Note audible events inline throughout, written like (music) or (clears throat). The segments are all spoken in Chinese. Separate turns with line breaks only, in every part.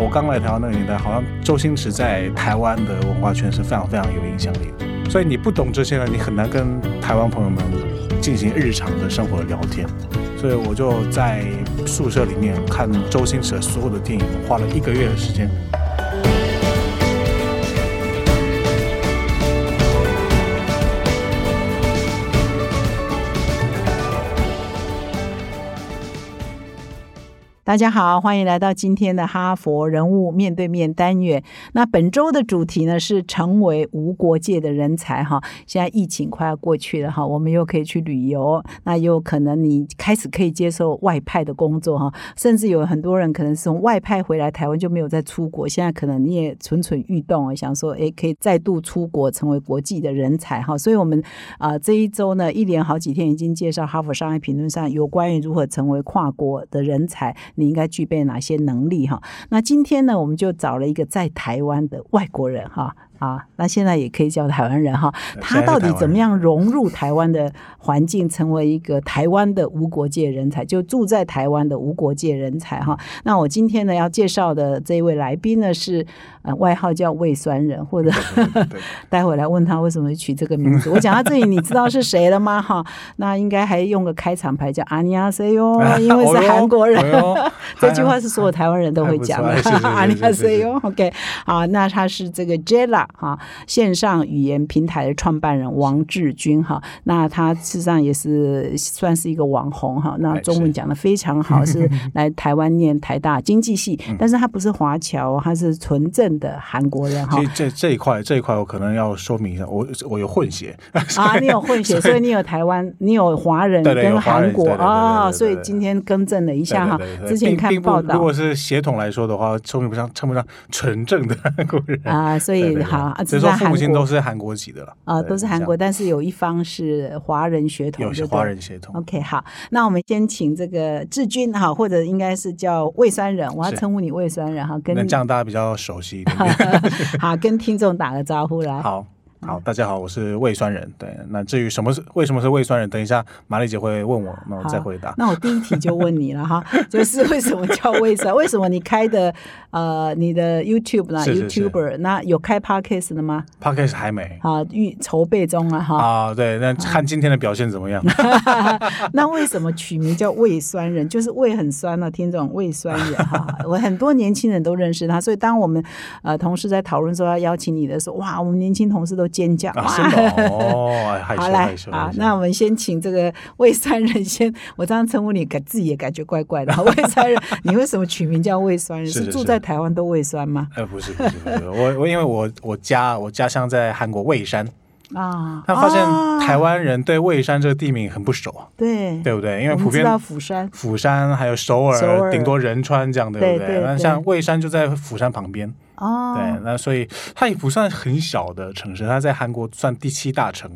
我刚来台湾那个年代，好像周星驰在台湾的文化圈是非常非常有影响力的。所以你不懂这些呢，你很难跟台湾朋友们进行日常的生活的聊天。所以我就在宿舍里面看周星驰的所有的电影，花了一个月的时间。
大家好，欢迎来到今天的哈佛人物面对面单元。那本周的主题呢是成为无国界的人才哈。现在疫情快要过去了哈，我们又可以去旅游，那有可能你开始可以接受外派的工作哈，甚至有很多人可能是从外派回来台湾就没有再出国，现在可能你也蠢蠢欲动啊，想说哎可以再度出国成为国际的人才哈。所以我们啊这一周呢一连好几天已经介绍哈佛商业评论上有关于如何成为跨国的人才。你应该具备哪些能力哈？那今天呢，我们就找了一个在台湾的外国人哈。啊，那现在也可以叫台湾人哈。他到底怎么样融入台湾的环境，成为一个台湾的无国界人才？就住在台湾的无国界人才哈。那我今天呢要介绍的这一位来宾呢是呃外号叫胃酸人，或者 (laughs) 待会来问他为什么取这个名字。我讲到这里，你知道是谁了吗？哈，那应该还用个开场白叫阿尼亚塞哟，因为是韩国人。(laughs) 这句话是所有台湾人都会讲的。阿尼亚塞哟，OK。好，那他是这个 Jella。哈，线上语言平台的创办人王志军哈，那他事实上也是算是一个网红哈，那中文讲的非常好，是 (laughs) 来台湾念台大经济系，但是他不是华侨，他是纯正的韩国人哈。
这这一块这一块我可能要说明一下，我我有混血
啊，你有混血，(laughs) 所以你有台湾，你有华人跟韩国啊，所以今天更正了一下哈，之前看报道，
如果是血统来说的话，称不上称不上纯正的韩国人
啊，所以好。
啊，所以说父母亲都是韩国籍的了
啊，都是韩国，但是有一方是华人血统，
有些华人血统。
OK，好，那我们先请这个志军哈，或者应该是叫魏酸人，我要称呼你魏酸人哈，
跟这样大家比较熟悉一点。(laughs)
好，跟听众打个招呼来。
好。好，大家好，我是胃酸人。对，那至于什么是为什么是胃酸人，等一下玛丽姐会问我，那我再回答。
那我第一题就问你了哈，(laughs) 就是为什么叫胃酸？为什么你开的呃你的 YouTube 呢？YouTuber 那有开 Podcast 的吗
？Podcast 还没
啊，预筹备中啊哈。
啊，对，那看今天的表现怎么样？(laughs)
那为什么取名叫胃酸人？就是胃很酸呢，听众胃酸人哈。(laughs) 我很多年轻人都认识他，所以当我们呃同事在讨论说要邀请你的时候，哇，我们年轻同事都。尖叫
啊！哦，(laughs)
好来啊，那我们先请这个魏酸人先，我这样称呼你，感自己也感觉怪怪的。(laughs) 魏酸人，你为什么取名叫魏酸人？是住在台湾都胃酸吗？
呃，不是，不是，不是，我我因为我我家我家乡在韩国蔚山啊，他发现台湾人对蔚山这个地名很不熟，
对
对不对？因为普遍
釜山、
釜山还有首尔，顶多仁川这样，对不对？那像蔚山就在釜山旁边。哦，对，那所以它也不算很小的城市，它在韩国算第七大城。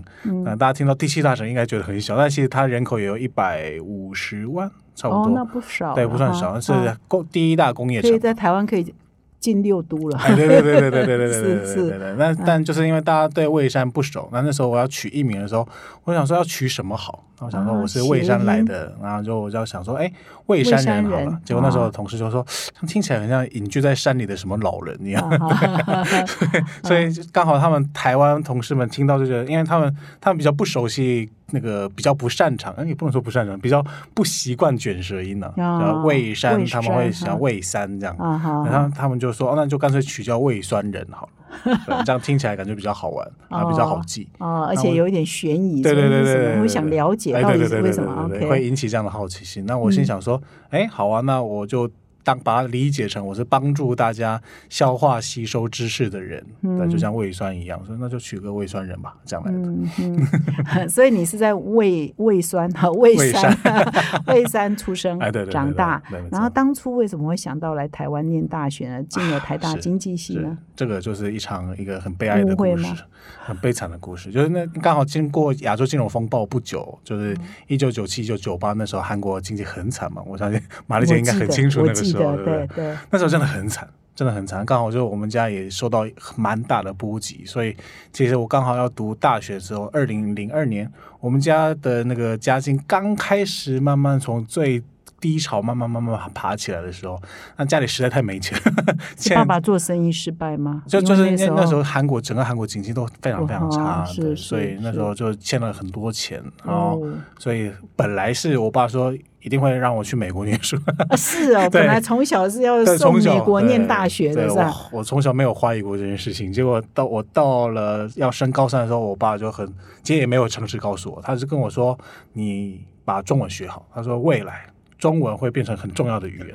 那大家听到第七大城应该觉得很小，但其实它人口也有一百五十万，差不多。哦，
那不少。
对，不算少，是工第一大工业城。
可以在台湾可以进六都了。
对对对对对对对对对对对。那但就是因为大家对蔚山不熟，那那时候我要取艺名的时候，我想说要取什么好。我想说我是蔚山来的，然后就我就想说，哎，蔚山人好了。结果那时候同事就说，听起来很像隐居在山里的什么老人一样。(laughs) 所以刚好他们台湾同事们听到这个，因为他们他们比较不熟悉那个，比较不擅长，也不能说不擅长，比较不习惯卷舌音呢。叫蔚山，他们会想蔚山这样，然后他们就说，那就干脆取叫蔚酸人好了。(laughs) 这样听起来感觉比较好玩，啊，比较好记
哦，而且有一点悬疑，
对对对对，
会想了解到底是为什么，
会引起这样的好奇心。那我心想说，哎，好啊，那我就。当把它理解成我是帮助大家消化吸收知识的人，那就像胃酸一样，所以那就取个胃酸人吧，这样来
的。(laughs) 所以你是在胃胃酸和胃酸 (laughs) 胃酸出生，长大。然后当初为什么会想到来台湾念大学呢？进了台大经济系呢？
这个就是一场一个很悲哀的故事，很悲惨的故事。就是那刚好经过亚洲金融风暴不久，就是一九九七、一九九八那时候，韩国经济很惨嘛。我相信玛丽姐应该很清楚那个时候。对对对，那时候真的很惨，真的很惨。刚好就我们家也受到蛮大的波及，所以其实我刚好要读大学的时候，二零零二年，我们家的那个家境刚开始慢慢从最低潮慢慢慢慢爬起来的时候，那家里实在太没钱，(laughs)
爸爸做生意失败吗？
就就是
那
那时候韩国整个韩国经济都非常非常差，
是，
所以那时候就欠了很多钱，然后所以本来是我爸说一定会让我去美国念书，
是哦，(laughs) 本来从小是要送美国念大学的，是吧？
我从小没有怀疑过这件事情，结果到我到了要升高三的时候，我爸就很，其实也没有诚实告诉我，他是跟我说你把中文学好，他说未来。中文会变成很重要的语言，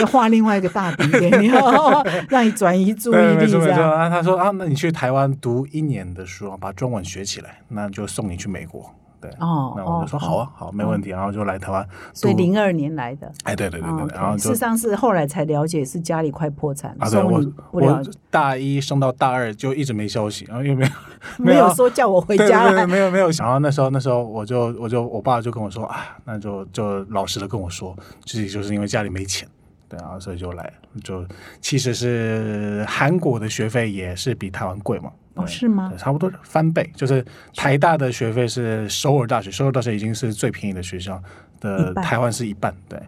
要画另外一个大饼给你，让你转移注意力。这
样，他说啊，那你去台湾读一年的书，把中文学起来，那就送你去美国。对，哦，那我就说好啊，好，没问题，然后就来台湾。
所以零二年来的，
哎，对对对对，然后
事实上是后来才了解是家里快破产，
啊，对我我大一升到大二就一直没消息，然后又没有 (laughs)
没有说叫我回家，(laughs)
没有没有然后那时候那时候我就我就我爸就跟我说啊，那就就老实的跟我说，自己就是因为家里没钱。对啊，所以就来，就其实是韩国的学费也是比台湾贵嘛？
哦，是吗？
差不多翻倍，就是台大的学费是首尔大学，首尔大学已经是最便宜的学校的，台湾是一半，对。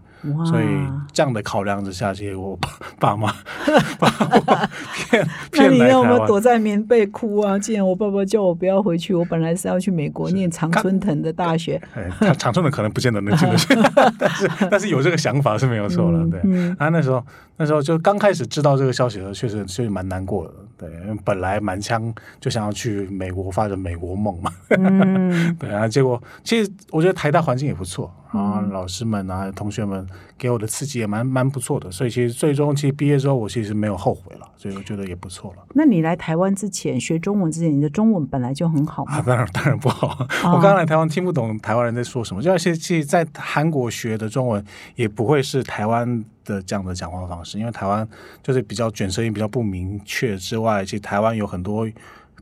所以这样的考量之下，其实我 (laughs) 爸妈 (laughs) 把我骗骗来
那你有没有躲在棉被哭啊？既然我爸爸叫我不要回去，我本来是要去美国念常春藤的大学。
哎，常春藤可能不见得能进得去，(laughs) 但是但是有这个想法是没有错了。对，啊，那时候那时候就刚开始知道这个消息的时候，确实确实蛮难过的。对，因为本来满腔就想要去美国发展美国梦嘛。嗯，对啊，结果其实我觉得台大环境也不错。啊，老师们啊，同学们给我的刺激也蛮蛮不错的，所以其实最终其实毕业之后，我其实没有后悔了，所以我觉得也不错了。
那你来台湾之前学中文之前，你的中文本来就很好
啊？当然 (laughs) 当然不好，我刚来台湾听不懂台湾人在说什么，就而且其实在韩国学的中文也不会是台湾的这样的讲话方式，因为台湾就是比较卷舌音比较不明确之外，其实台湾有很多。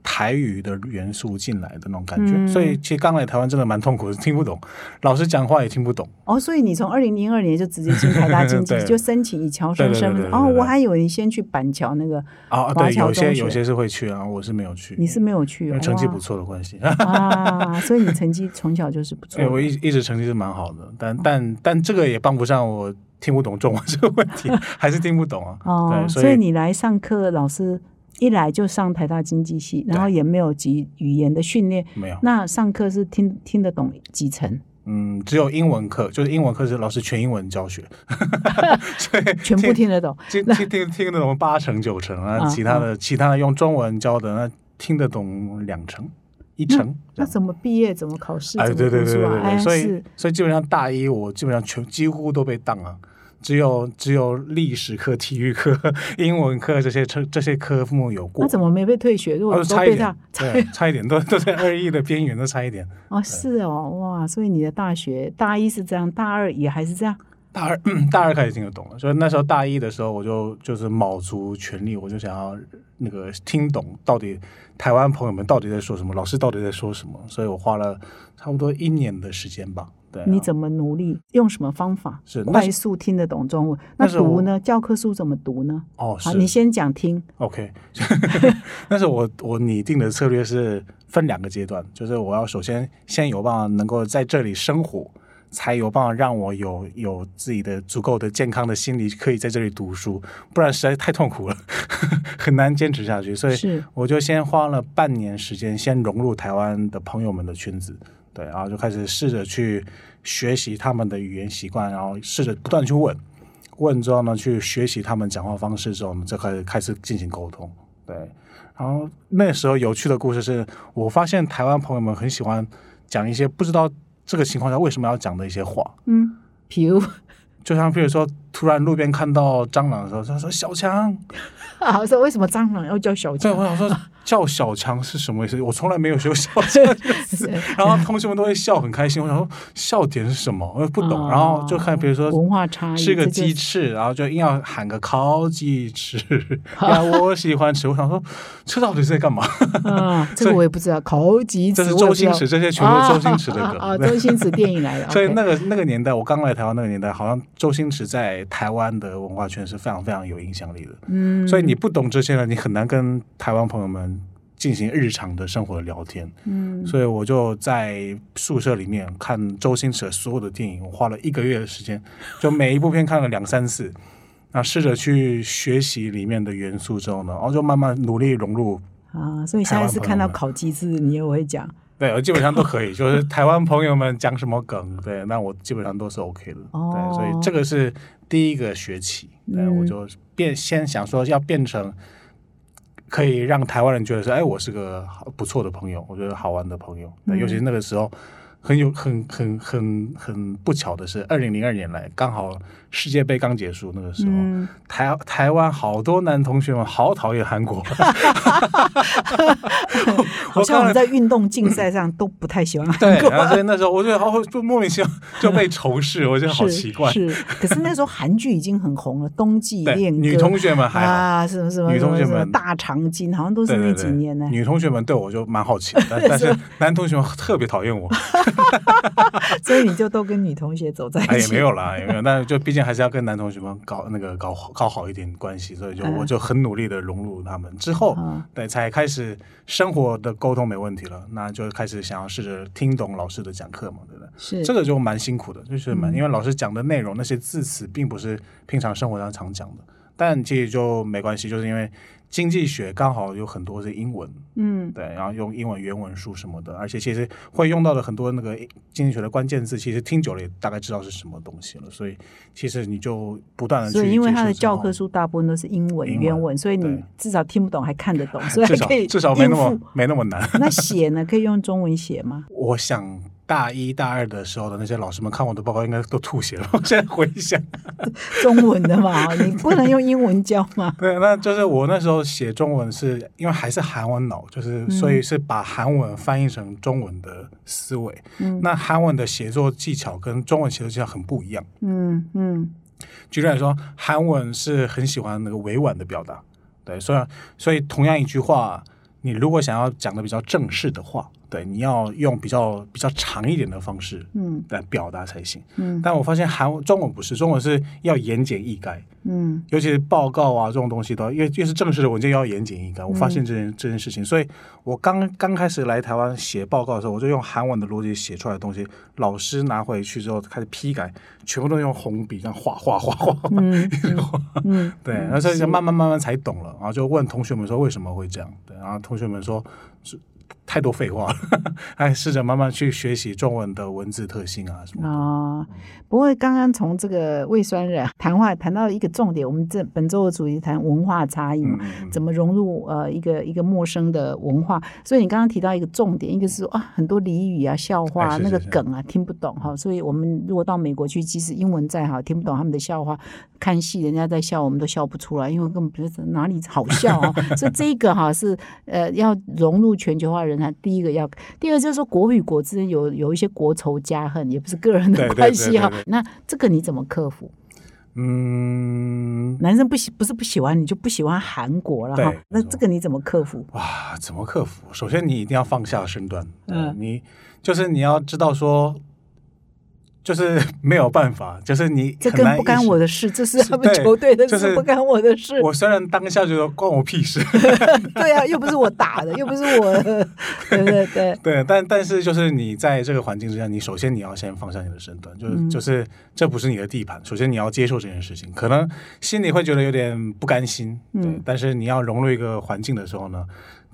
台语的元素进来的那种感觉，所以其实刚来台湾真的蛮痛苦的，听不懂，老师讲话也听不懂。
哦，所以你从二零零二年就直接进台大经济，(laughs) 就申请以侨生身份。哦，我还以为你先去板桥那个
啊，对，有些有些是会去啊，我是没有去。
你是没有去，
因为成绩不错的关系
啊，所以你成绩从小就是不错。(laughs)
对，我一一直成绩是蛮好的，但但但这个也帮不上我听不懂中文这个问题，(laughs) 还是听不懂啊。哦，
所以你来上课，老师。一来就上台大经济系，然后也没有及语言的训练，
没有。
那上课是听听得懂几成？
嗯，只有英文课，就是英文课是老师全英文教学，(laughs) 所以
全部听得懂，
听听听听得懂八成九成啊，其他的其他的用中文教的那听得懂两成一成。
那怎么毕业？怎么考试？
哎，对对对对对，所以所以基本上大一我基本上全几乎都被当了。只有只有历史课、体育课、(laughs) 英文课这些这这些科目有过。
那怎么没被退学？如果
差一点，(laughs) 差一点，都 (laughs) 都在二一的边缘，都差一点。
哦，是哦，哇！所以你的大学大一是这样，大二也还是这样。
大二大二开始听得懂了，所以那时候大一的时候，我就就是卯足全力，我就想要那个听懂到底台湾朋友们到底在说什么，老师到底在说什么。所以我花了差不多一年的时间吧。
你怎么努力？用什么方法？是快速听得懂中文？那读呢？教科书怎么读呢？
哦，
好，你先讲听。
OK，(laughs) 但是我我拟定的策略是分两个阶段，就是我要首先先有办法能够在这里生活，才有办法让我有有自己的足够的健康的心理可以在这里读书，不然实在太痛苦了，(laughs) 很难坚持下去。所以我就先花了半年时间，先融入台湾的朋友们的圈子。对，然后就开始试着去学习他们的语言习惯，然后试着不断去问，问之后呢，去学习他们讲话方式之后，我们就开始开始进行沟通。对，然后那时候有趣的故事是我发现台湾朋友们很喜欢讲一些不知道这个情况下为什么要讲的一些话。
嗯，比如，
就像比如说，突然路边看到蟑螂的时候，他说：“小强。(laughs) ”
啊，说为什么蟑螂要叫小强？
对，我想说。(laughs) 叫小强是什么意思？我从来没有学过小强这个词，(laughs) 然后同学们都会笑很开心。我想说笑点是什么？我也不懂。然后就看，比如说
文化差异，
是个鸡翅，然后就硬要喊个烤鸡翅。呀，我喜欢吃。我想说，这到底是在干嘛？
啊，这个我也不知道。烤鸡翅，
这是周星驰，这些全都是周星驰的歌
啊。周星驰电影来的。
所以那个那个年代，我刚来台湾那个年代，好像周星驰在台湾的文化圈是非常非常有影响力的。嗯，所以你不懂这些呢，你很难跟台湾朋友们。进行日常的生活的聊天。
嗯
所以我就在宿舍里面看周星驰的所有的电影，我花了一个月的时间，就每一部片看了两三次，那试着去学习里面的元素之后呢，然后就慢慢努力融入。
啊，所以下一次看到烤鸡翅，你也会讲。
对，我基本上都可以，(laughs) 就是台湾朋友们讲什么梗，对，那我基本上都是 OK 的。
哦
对，所以这个是第一个学期，对，
嗯
我就变先想说要变成可以让台湾人觉得说，哎，我是个好不错的朋友，我觉得好玩的朋友。对，
嗯
尤其是那个时候。很有很很很很不巧的是，二零零二年来刚好世界杯刚结束，那个时候、
嗯，
台台湾好多男同学们好讨厌韩国，(laughs)
好像我们在运动竞赛上都不太喜欢韩
对，
国。
然后所以那时候我觉得哦，就莫名其妙就被仇视，我觉得好奇怪。
是，可是那时候韩剧已经很红了，《冬季
对，
恋歌》
女同学们还好，
啊，什么什么
女同学们
大长今，好像都是那几年呢。
女同学们对我就蛮好奇但是 (laughs) 男同学们特别讨厌我，(laughs)
所以你就都跟女同学走在
哎也
一起。
没有啦，也没有，但是就毕竟还是要跟男同学们搞那个搞搞好一点关系，所以就
嗯。
我就很努力的融入他们，之后
嗯。
对才开始生活的沟通没问题了，那就开始想要试着听懂老师的讲课嘛，对不对？
是。
这个就蛮辛苦的，就是蛮，
嗯。
因为老师讲的内容那些字词并不是平常生活上常讲的，但其实就没关系，就是因为经济学刚好有很多是英文，
嗯
对，然后用英文原文书什么的，而且其实会用到的很多那个经济学的关键字，其实听久了也大概知道是什么东西了，所以其实你就不断的去
所以因为它的教科书大部分都是英文原文，所以你至少听不懂还看得懂，(laughs) 所以
至少
可以
至少没那么没那么难。(laughs)
那写呢？可以用中文写吗？
我想大一大二的时候的那些老师们看我的报告，应该都吐血了。(laughs) 我现在回想，(laughs)
中文的嘛，你不能用英文教吗？(laughs)
对，那就是我那时候写中文是因为还是韩文脑，就是所以是把韩文翻译成中文的思维。
嗯
那韩文的写作技巧跟中文写作技巧很不一样。
嗯嗯
举例来说，韩文是很喜欢那个委婉的表达，对，所以所以同样一句话，你如果想要讲的比较正式的话，对，你要用比较比较长一点的方式
嗯
来表达才行。
嗯
但我发现韩中文不是，中文是要言简意赅，
嗯
尤其是报告啊这种东西都要越越是正式的文件要言简意赅。我发
嗯
现这件、这件事情，所以我刚刚开始来台湾写报告的时候，我就用韩文的逻辑写出来的东西，老师拿回去之后开始批改，全部都用红笔这样画画画画。
嗯 (laughs) 嗯，
对，然后所以就慢慢慢慢才懂了，然后就问同学们说为什么会这样，对，然后同学们说是太多废话了，还 (laughs) 试着慢慢去学习中文的文字特性啊什么的。
啊、不过刚刚从这个胃酸人谈话谈到一个重点，我们这本周的主题谈文化差异嘛，怎么融入呃一个一个陌生的文化。所以你刚刚提到一个重点，一个是说啊很多俚语啊、笑话、啊、那个梗啊听不懂哈，所以我们如果到美国去，即使英文再好，听不懂他们的笑话，看戏人家在笑，我们都笑不出来，因为根本不知道哪里好笑啊。(laughs) 所以这个哈是呃要融入全球化人才，第一个要，第二就是说国与国之间有有一些国仇家恨，也不是个人的关系哈。(laughs) 那这个你怎么克服？
嗯，
男生不喜不是不喜欢你就不喜欢韩国了哈，那这个你怎么克服？
哇，怎么克服？首先你一定要放下身段，
嗯
嗯，你就是你要知道说，就是没有办法，就是你
这跟不干我的事，这是他们球队的事，
就是
不干我的事。
我虽然当下觉得关我屁事，(laughs)
对啊，又不是我打的，又不是我，(laughs) 对对对，
对，但但是就是你在这个环境之下，你首先你要先放下你的身段，就是、
嗯。
就是这不是你的地盘，首先你要接受这件事情，可能心里会觉得有点不甘心，对，
嗯。
但是你要融入一个环境的时候呢，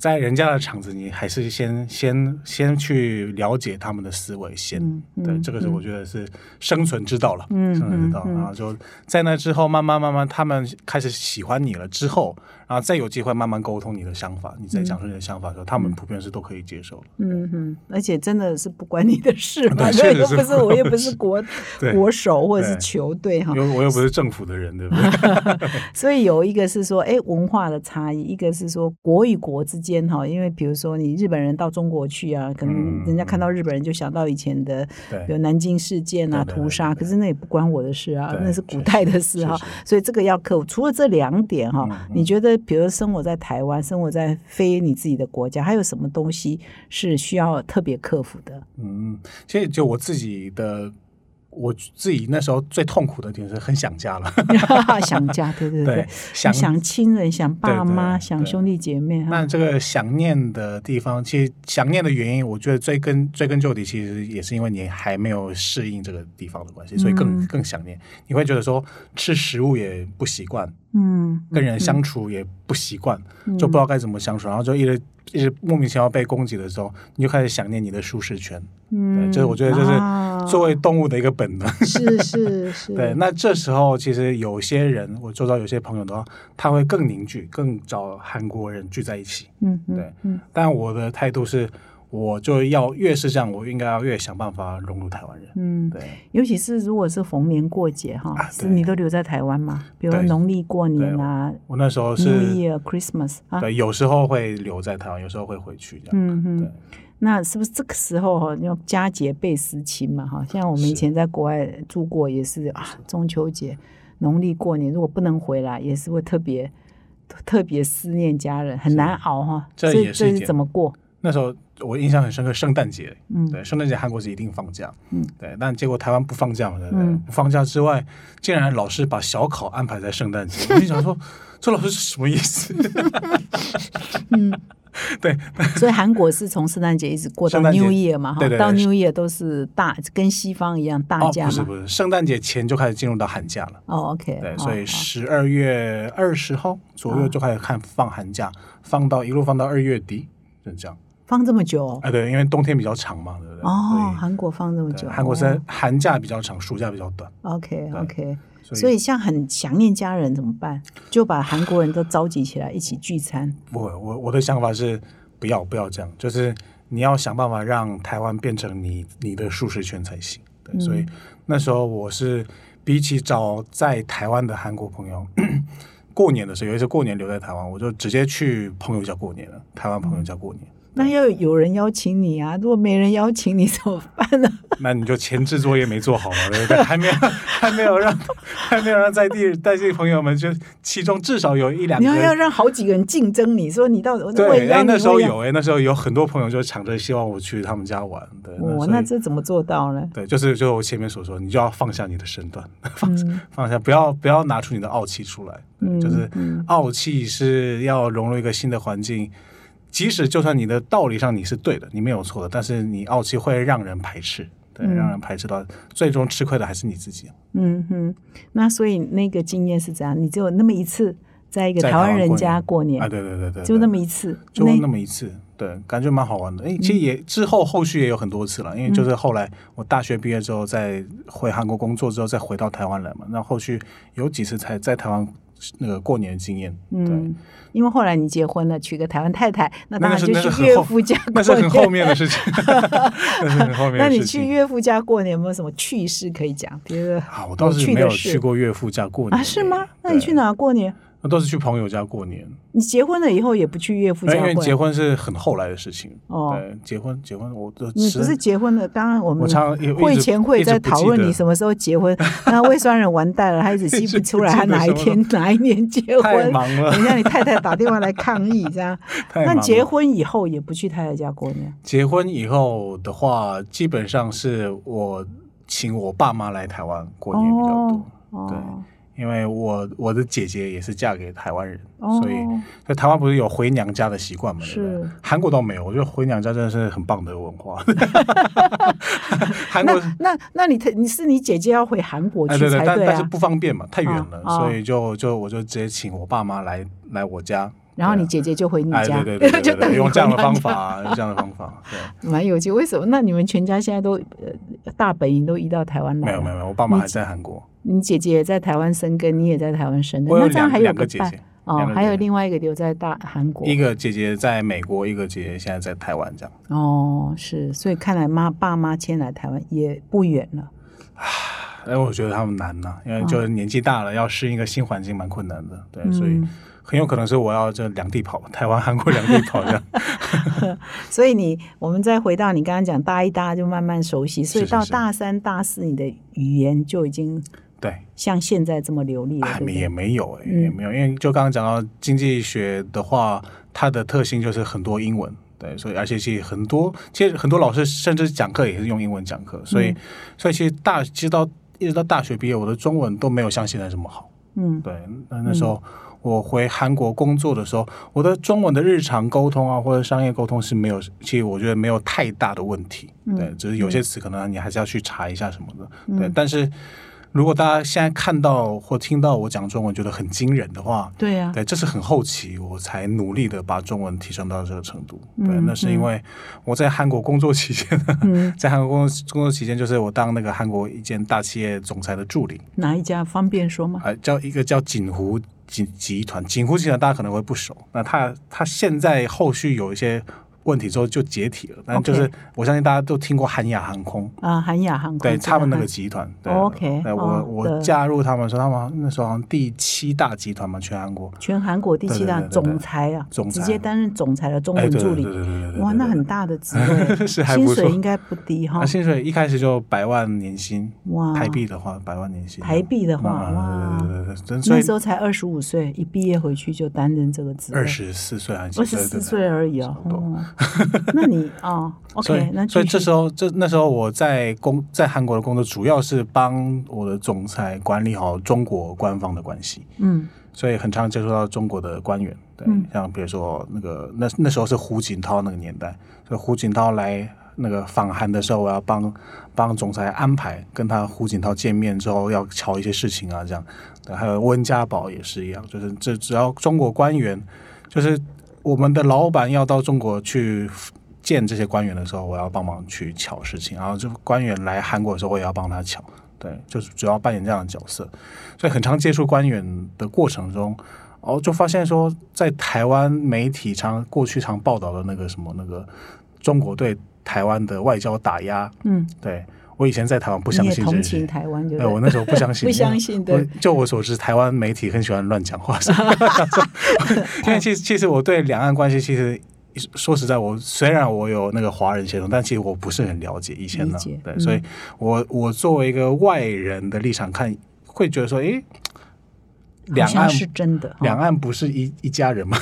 在人家的场子，你还是先先先去了解他们的思维先，对，这个是我觉得是生存之道了，
嗯
生存之道，然后就在那之后，慢慢慢慢他们开始喜欢你了之后，然后再有机会慢慢沟通你的想法，你再讲出你的想法的时候，他们普遍是都可以接受的。
嗯哼，而且真的是不关你的事 (laughs) 嘛，
对
对，(laughs)
确实是
又不是我，又不是国 (laughs) 国手或者是球队哈，
又我又不是政府的人，对不对？
所以有一个是说，哎，文化的差异；一个是说国与国之间哈，因为比如说你日本人到中国去啊，可能
嗯
人家看到日本人就想到以前的，比
对
如南京事件啊、屠杀，可是那也不关我的事啊，那是古代的事哈。所以这个要克服。除了这两点哈
嗯，嗯
你觉得比如生活在台湾、生活在非你自己的国家，还有什么东西是需要特别克服的？
嗯，其实就我自己的我自己那时候最痛苦的点是很想家了，(laughs)
想家，对对
对，
想想亲人，想爸妈，
对对
想兄弟姐妹。
那这个想念的地方，其实想念的原因，我觉得追根追根究底，其实也是因为你还没有适应这个地方的关系，所以更、
嗯
更想念。你会觉得说吃食物也不习惯，
嗯，
跟人相处也不习惯，
嗯
就不知道该怎么相处，然后就一直一直莫名其妙被攻击的时候，你就开始想念你的舒适圈。
嗯，
对，这我觉得这
啊
是作为动物的一个本能。
是是是，(laughs)
对，那这时候其实有些人，我周遭有些朋友的话，他会更凝聚，更找韩国人聚在一起。
嗯嗯
对
嗯
但我的态度是，我就要越是这样，我应该要越想办法融入台湾人。
嗯，
对，
尤其是如果是逢年过节哈，是你都留在台湾吗？比如农历过年啊
我那时候
，New
是
，Year、Christmas 啊，
对，有时候会留在台湾，有时候会回去这样。
嗯
对
嗯，那是不是这个时候哈，要佳节倍思亲嘛哈？像我们以前在国外住过，也是啊，中秋节、农历过年，如果不能回来，也是会特别特别思念家人，很难熬哈。
这也是
怎么过？
那时候我印象很深刻，圣诞节，
嗯。
对，圣诞节韩国是一定放假，
嗯，
对，但结果台湾不放假嘛，对不对？
嗯。
不放假之外，竟然老师把小考安排在圣诞节，(laughs) 我就想说，这老师是什么意思？(laughs)
嗯，(laughs)
对，
所以韩国是从圣诞节一直过到 New Year 嘛哈，到
对对。对
New Year 都是大跟西方一样大
哦，
假嘛。
不是不是，圣诞节前就开始进入到寒假了。
哦，OK，
对，
好
所以
好
十二月二十号左右
啊
就开始看放寒假，放到一路放到二月底，就这样。
放这么久哦
哎，对，因为冬天比较长嘛，对不对？
哦，韩国放这么久，
韩国是
哦
寒假比较长，暑假比较短
，OK OK，
所以
所以像很想念家人怎么办？就把韩国人都召集起来一起聚餐。
不会，我我的想法是不要不要这样，就是你要想办法让台湾变成你你的舒适圈才行。对，
嗯
所以那时候我是比起找在台湾的韩国朋友。(clears throat) 过年的时候，有一次过年留在台湾，我就直接去朋友家过年了。台湾朋友家过年，
那要有人邀请你啊，(laughs) 如果没人邀请你怎么办呢？(laughs)
那你就前置作业没做好了，对不对？还没有 (laughs) 还没有让还没有让在地在地朋友们，就其中至少有一两个
你要要让好几个人竞争你，说你到底我也
对，
要你
哎，那时候有哎，那时候有很多朋友就抢着希望我去他们家玩，对，
哦，
所以
那这怎么做到呢？
对，就是就我前面所说，你就要放下你的身段，放放下，不要不要拿出你的傲气出来，对，
嗯
就是
嗯
傲气是要融入一个新的环境。即使就算你的道理上你是对的，你没有错的，但是你傲气会让人排斥，对，
嗯
让人排斥到最终吃亏的还是你自己。
嗯哼，那所以那个经验是怎样？你只有那么一次，在一个台湾人家过年
啊，，对对对对，
就那么一次，
就
那
那么一次，对，感觉蛮好玩的。诶，其实也之后后续也有很多次了，因为就是后来我大学毕业之后，再回韩国工作之后，再回到台湾来嘛。那后续有几次才在台湾那个过年的经验，对，
嗯，因为后来你结婚了，娶个台湾太太，那当然就去岳父家 (laughs) 过年。(laughs)
那是很后面的事情，那是很后面
那你
的事情。
去岳父家过年有没有什么趣事可以讲？比如说
啊，我倒是没有去
过
过岳父家过年
啊？是吗？那你去？哪过年？
对那都是去朋友家过年，
你结婚了以后也不去岳父家
因？为结婚是很后来的事情。
哦
对，结婚结婚，我都
你不是结婚了？刚刚我们会前会在讨论你什
么
么时候结婚，(laughs) 那魏酸人完蛋了，他一直记不出来他哪一天哪一年结 (laughs)
太
婚。
忙了，
等一下，你太太打电话来抗议，这样。(laughs) 那结婚以后也不去太太家过年？
结婚以后的话，基本上是我请我爸妈来台湾过年比较多。
哦，
对因为我我的姐姐也是嫁给台湾人，
哦
所以在台湾不是有回娘家的习惯嘛？对对
是
韩国倒没有，我觉得回娘家真的是很棒的文化。(laughs) 韩国
那那那你特你是你姐姐要回韩国去才对，啊？
但但是不方便嘛，太远了，
哦
所以就就我就直接请我爸妈来来我家。
然后你姐姐就回你
哎
家，
对对对对 (laughs)
就
用这样的方法，用这样的方法，对，(laughs)
蛮有趣。为什么？那你们全家现在都呃大本营都移到台湾来了？
没有没有没有，我爸妈还在韩国，
你姐姐也在台湾生根，你也在台湾生根，那这样还有
个姐姐，
哦还有另外一个留在大韩国
一个姐姐在美国，一个姐姐现在在台湾，这样。
哦，是，所以看来妈爸妈迁来台湾也不远了。
哎，我觉得他们难呐、因为就是年纪大了，要适应一个新环境蛮困难的，对，
嗯
所以很有可能是我要这两地跑，台湾、韩国两地跑这样。(laughs)
所以你，我们再回到你刚刚讲大一、大二就慢慢熟悉，所以到大三、大四，你的语言就已经
对，
像现在这么流利了？
也没有哎、
嗯
也没有，因为就刚刚讲到经济学的话，它的特性就是很多英文，对，所以而且其实很多，其实很多老师甚至讲课也是用英文讲课，所以所以其实大其实到一直到大学毕业，我的中文都没有像现在这么好。
嗯，
对，那那时候我回韩国工作的时候，我的中文的日常沟通啊，或者商业沟通是没有，其实我觉得没有太大的问题。对，只是有些词可能你还是要去查一下什么的。对，但是。如果大家现在看到或听到我讲中文觉得很惊人的话，
对呀，
对，这是很后期我才努力的把中文提升到这个程度。对，那是因为我在韩国工作期间，(laughs) 在韩国工作工作期间，就是我当那个韩国一间大企业总裁的助理。
哪一家方便说吗？
呃，叫一个叫锦湖集集团，锦湖集团大家可能会不熟。那他他现在后续有一些。问题之后就解体了，但就是我相信大家都听过韩亚航空。
啊，韩亚航空
对他们那个集团。
OK，
我我加入他们说他们那时候好像第七大集团嘛，全韩国。
全韩国第七大总裁啊，总直接担任总裁的中文助理，
对对对对
哇，那很大的职位，(laughs) 薪水应该不低哈。
薪水一开始就百万年薪哇，台币的话百万年薪，
台币的话哇，对对对对，那时候才二十五岁，一毕业回去就担任这个职位，
二十四岁还是
二十四岁而已哦。(laughs) 那你哦，OK，那
所以这时候，这那时候我在工在韩国的工作，主要是帮我的总裁管理好中国官方的关系。
嗯，
所以很常接触到中国的官员，对，像比如说那个那那时候是胡锦涛那个年代，所以胡锦涛来那个访韩的时候，我要帮帮总裁安排跟他胡锦涛见面之后要瞧一些事情啊，这样。对，还有温家宝也是一样，就是这只要中国官员，就是我们的老板要到中国去。见这些官员的时候，我要帮忙去瞧事情，然后就官员来韩国的时候，我也要帮他瞧。对，就是主要扮演这样的角色。所以很常接触官员的过程中，哦，就发现说，在台湾媒体常过去常报道的那个什么那个中国对台湾的外交打压，
嗯，
对我以前在台湾不相信，
同情台湾，对，
我那时候不相信，(laughs)
不相信的。
就我所知，台湾媒体很喜欢乱讲话，(laughs) 因为其实其实我对两岸关系其实。说实在，我虽然我有那个华人血统，但其实我不是很了解以前的，对，所以我我作为一个外人的立场看，会觉得说，哎，两岸
是真的，
两岸不是一一家人吗？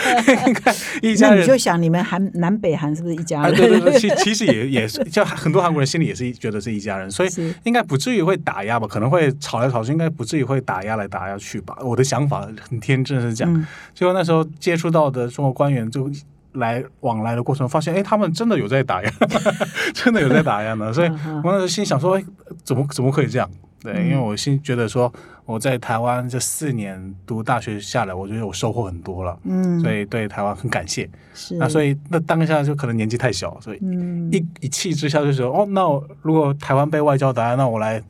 (laughs) 一家人，
你就想你们韩南北韩是不是一家人？
对对对，其其实也也是，就很多韩国人心里也是觉得是一家人，所以应该不至于会打压吧？可能会吵来吵去，应该不至于会打压来打压去吧？我的想法很天真，是这样。结果那时候接触到的中国官员就。来往来的过程，发现哎，他们真的有在打压，(laughs) 真的有在打压呢。所以我那时候心想说，哎，怎么怎么可以这样？对，因为我心觉得说，我在台湾这四年读大学下来，我觉得我收获很多了。嗯，所以对台湾很感谢。
是
那所以那当下就可能年纪太小，所以一一气之下就说，哦，那我如果台湾被外交打压，那我来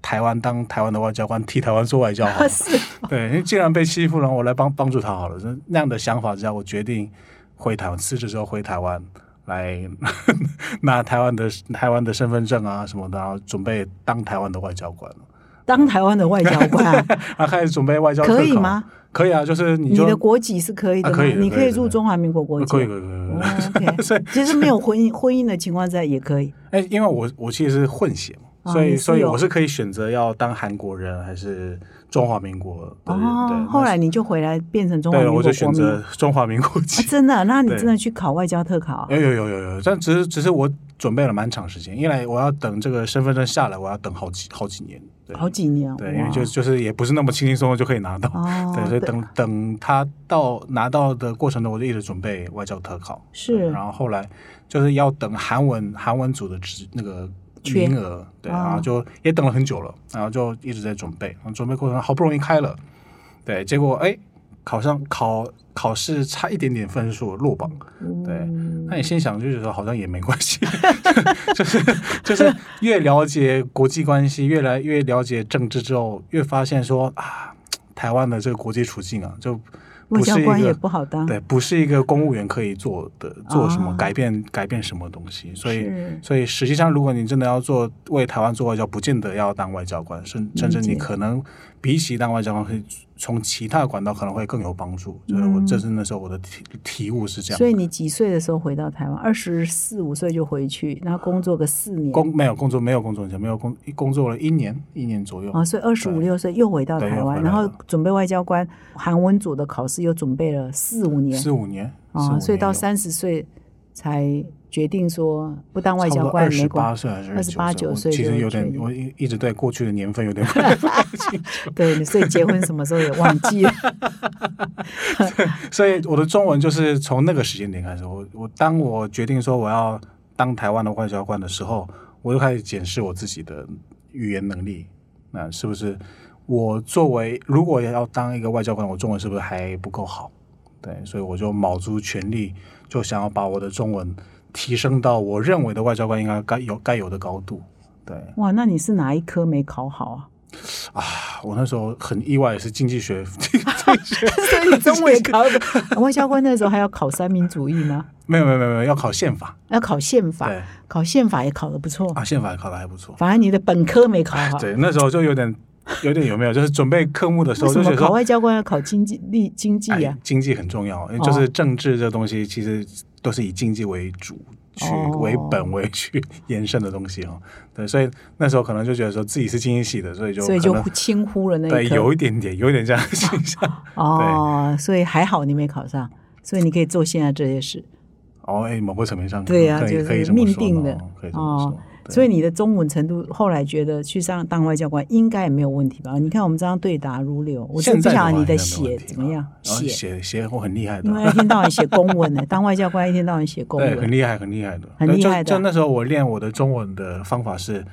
台湾当台湾的外交官，替台湾做外交好。(laughs)
是，
对，因为既然被欺负了，我来帮帮助他好了。那那样的想法之下，我决定。回台湾辞职之后回台湾来 (laughs) 拿台湾的台湾的身份证啊什么的，然后准备当台湾的外交官。
当台湾的外交官 (laughs)
啊，开始准备外交
可以吗？
可以啊，就是
你的国籍是可以的，
可以，
你可以入中华民国国籍，
可以可以可
以。其实没有婚姻婚姻的情况下也可以。
哎，因为我我其实是混血嘛，所以所以我是可以选择要当韩国人还是。中华民国哦，
后来你就回来变成中华民国
国民，我就选择中华民国籍。
真的？那你真的去考外交特考？
有有有有有，但只是只是我准备了蛮长时间，因为我要等这个身份证下来，我要等好几好几年。
好几年，
对，因为就就是也不是那么轻轻松松就可以拿到，(laughs) 对，所以等等他到拿到的过程中，我就一直准备外交特考。
是，
然后后来就是要等韩文韩文组的职那个。名额对，然后就也等了很久了，然后就一直在准备，准备过程好不容易开了，对，结果哎，考上考考试差一点点分数落榜，对，那你心想就是说好像也没关系，(laughs) 就是就是越了解国际关系，越来越了解政治之后，越发现说啊，台湾的这个国际处境啊，就。
不好当，
对，不是一个公务员可以做的，做什么改变改变什么东西，所以所以实际上，如果你真的要做为台湾做外交，不见得要当外交官，甚甚至你可能。比起当外交官，可以从其他管道可能会更有帮助。就是我这是那时候我的体体悟是这样。
所以你几岁的时候回到台湾？二十四五岁就回去，然后工作个四年。
工没有工作，没有工作，没有工工作了一年，一年左右。
啊，所以二十五六岁又回到台湾，然后准备外交官韩文组的考试，又准备了四五年。
四五年
啊，所以到三十岁才决定说不当外交官。
二十八岁还是
二十八九岁？
其实有点，我一一直对过去的年份有点 (laughs) 不清楚。(laughs)
对，所以结婚什么时候也忘记了。(laughs)
所以我的中文就是从那个时间点开始，我我当我决定说我要当台湾的外交官的时候，我就开始检视我自己的语言能力，那是不是我作为如果要当一个外交官，我中文是不是还不够好？对，所以我就卯足全力，就想要把我的中文提升到我认为的外交官应该该有该有的高度。对，
哇，那你是哪一科没考好啊？
啊，我那时候很意外，是经济学，(laughs)
所以你中文也考外交官那时候还要考三民主义吗？
没有没有没有要考宪法，
要考宪法，
对，
考宪法也考的不错
啊，宪法也考的还不错。
反而你的本科没考好，
对，那时候就有点。有点有没有？就是准备科目的时候，就觉得
考外交官要考经济力经济啊，
经济很重要，因为就是政治这东西其实都是以经济为主去为本为去延伸的东西哈。(laughs) 对，所以那时候可能就觉得说自己是经济系的，所以就
所以就轻忽了那
对，有一点点，有一点这样的倾向。(laughs) (laughs)
哦，所以还好你没考上，所以你可以做现在这些事。
哦，哎，某个层面上
对
呀，
就是命定的，
可以这么说。
所以你的中文程度，后来觉得去上当外交官应该也没有问题吧？你看我们这样对答如流，我就不晓得你的写怎么样，写
写写我很厉害的，
因为一天到晚写公文呢，当外交官一天到晚写公文，
很厉害，很厉害的，
很厉害
的。就那时候我练我的中文的方法是，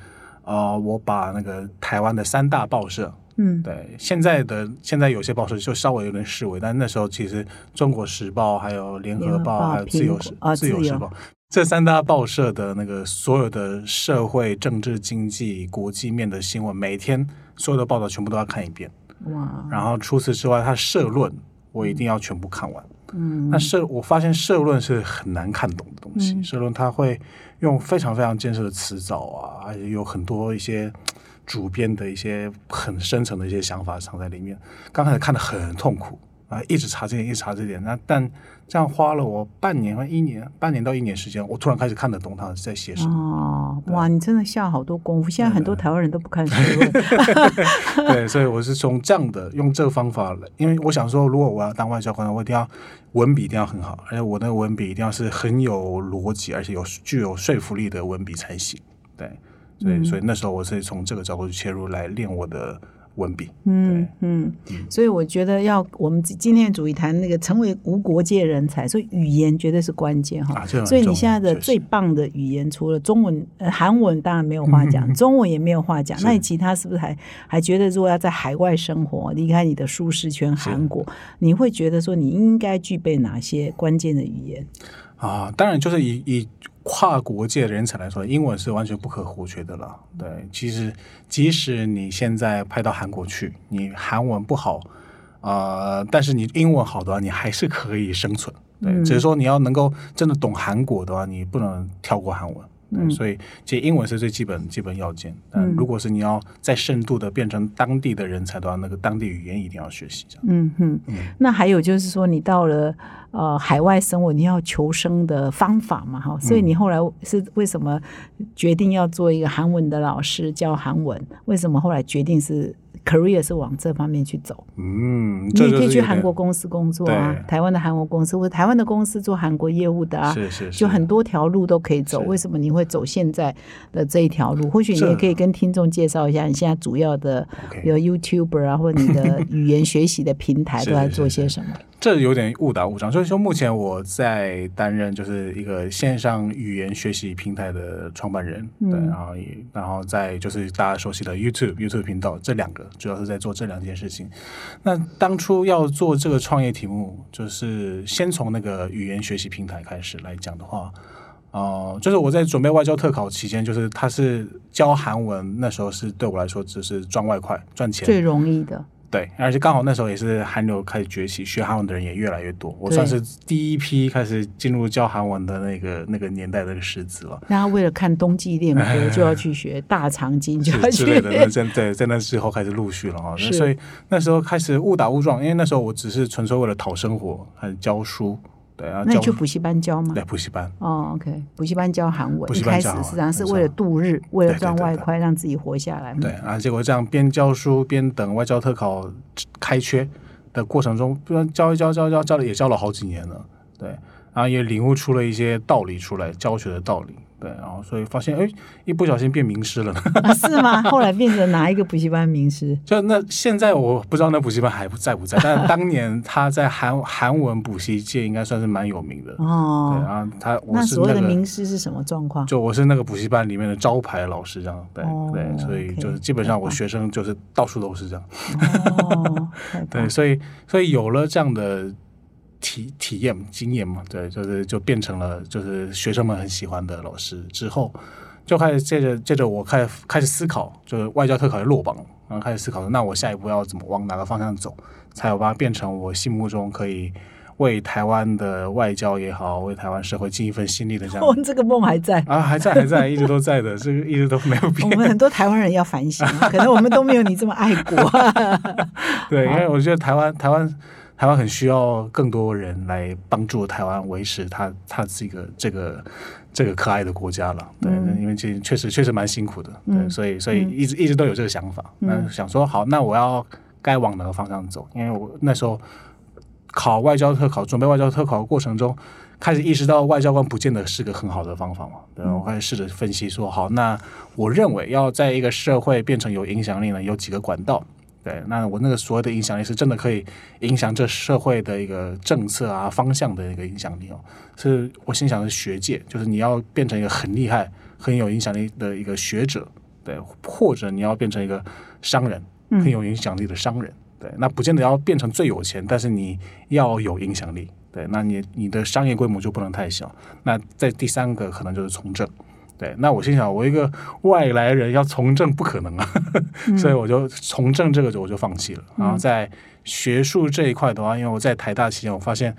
呃，我把那个台湾的三大报社，嗯，对，现在的现在有些报社就稍微有点示威，但那时候其实《中国时报》还有《联合报》还有《自由时》
啊，《
自由时报》。这三大报社的那个所有的社会、政治、经济、国际面的新闻，每天所有的报道全部都要看一遍。哇！然后除此之外，他社论我一定要全部看完。嗯。那社我发现社论是很难看懂的东西。社论它会用非常非常艰涩的词藻啊，而且有很多一些主编的一些很深层的一些想法藏在里面。刚开始看的很痛苦。啊，一直查这点，一直查这点，那但这样花了我半年或一年，半年到一年时间，我突然开始看得懂他在写什么。哦，
哇，你真的下好多功夫。现在很多 (laughs) 台湾人都不看书 (laughs) 了。(laughs)
对，所以我是从这样的用这个方法来，因为我想说，如果我要当外交官，我一定要文笔一定要很好，而且我的文笔一定要是很有逻辑，而且有具有说服力的文笔才行。对，所以所以那时候我是从这个角度去切入来练我的。文笔，嗯
嗯，所以我觉得要我们今天主题谈那个成为无国界人才，所以语言绝对是关键哈。所以你现在的最棒的语言，除了中文、韩文，当然没有话讲，中文也没有话讲。那你其他是不是还还觉得，如果要在海外生活，离开你的舒适圈韩国，你会觉得说你应该具备哪些关键的语言？
啊，当然就是以以跨国界人才来说，英文是完全不可或缺的了。对，其实即使你现在派到韩国去，你韩文不好啊，但是你英文好的话，你还是可以生存。对，只是说你要能够真的懂韩国的话，你不能跳过韩文。嗯，所以其实英文是最基本基本要件。嗯，如果是你要再深度的变成当地的人才的话，那个当地语言一定要学习。
嗯哼，那还有就是说，你到了呃海外生活，你要求生的方法嘛，哈。所以你后来是为什么决定要做一个韩文的老师教韩文？为什么后来决定是？career 是往这方面去走，嗯，你也可以去韩国公司工作啊，台湾的韩国公司或者台湾的公司做韩国业务的啊，
是是，是
就很多条路都可以走。为什么你会走现在的这一条路？或许你也可以跟听众介绍一下，你现在主要的比如 YouTuber 啊，或者你的 (laughs) 语言学习的平台都在做些什么？
这有点误打误撞，所以说目前我在担任就是一个线上语言学习平台的创办人，对，然后也然后在就是大家熟悉的 YouTube YouTube 频道这两个，主要是在做这两件事情。那当初要做这个创业题目，就是先从那个语言学习平台开始来讲的话，哦，就是我在准备外交特考期间，就是他是教韩文，那时候是对我来说只是赚外快赚钱
最容易的。
对，而且刚好那时候也是韩流开始崛起，学韩文的人也越来越多。我算是第一批开始进入教韩文的那个那个年代的师子了。
那为了看冬季恋歌，(laughs) 就要去学大长今，就
之类的。在在在那之后开始陆续了啊。所以那时候开始误打误撞，因为那时候我只是纯粹为了讨生活，还是教书。对啊，
那你去补习班教吗？
对，补习班。
哦，OK，补习班教韩文，一开始实际上是为了度日，为了赚外快，让自己活下来。
对啊，结果这样边教书边等外交特考开缺的过程中，不然教一教教教教了也教了好几年了。对，然后也领悟出了一些道理出来，教学的道理。对，然后所以发现，哎，一不小心变名师了，(laughs)
是吗？后来变成哪一个补习班名师？
就那现在我不知道那补习班还在不在，但 (laughs) 当年他在韩韩文补习界应该算是蛮有名的哦。对，然后他
那所谓的名师是什么状况？
就我是那个补习班里面的招牌老师，这样对对，所以就是基本上我学生就是到处都是这样。哦，(laughs) 对，所以所以有了这样的。体体验经验嘛，对，就是就变成了就是学生们很喜欢的老师之后，就开始接着接着我开始开始思考，就是外交特考的落榜，然后开始思考，那我下一步要怎么往哪个方向走，才有办法变成我心目中可以为台湾的外交也好，为台湾社会尽一份心力的这样。
哦，这个梦还在
啊，(laughs) 还在还在，一直都在的，这个一直都没有变。
我们很多台湾人要反省，可能我们都没有你这么爱国。(laughs)
对，因为我觉得台湾台湾。台湾很需要更多人来帮助台湾维持它它这个这个这个可爱的国家了，对，因为这确实确实蛮辛苦的，对，所以所以一直一直都有这个想法，那想说好，那我要该往哪个方向走？因为我那时候考外交特考，准备外交特考的过程中，开始意识到外交官不见得是个很好的方法嘛，对，我开始试着分析说，好，那我认为要在一个社会变成有影响力呢，有几个管道。对，那我那个所谓的影响力是真的可以影响这社会的一个政策啊方向的一个影响力哦。是我心想的学界，就是你要变成一个很厉害、很有影响力的一个学者，对，或者你要变成一个商人，很有影响力的商人，对，那不见得要变成最有钱，但是你要有影响力，对，那你你的商业规模就不能太小。那在第三个可能就是从政。对，那我心想，我一个外来人要从政不可能啊，(laughs) 所以我就从政这个就我就放弃了。然后在学术这一块的话，因为我在台大期间，我发现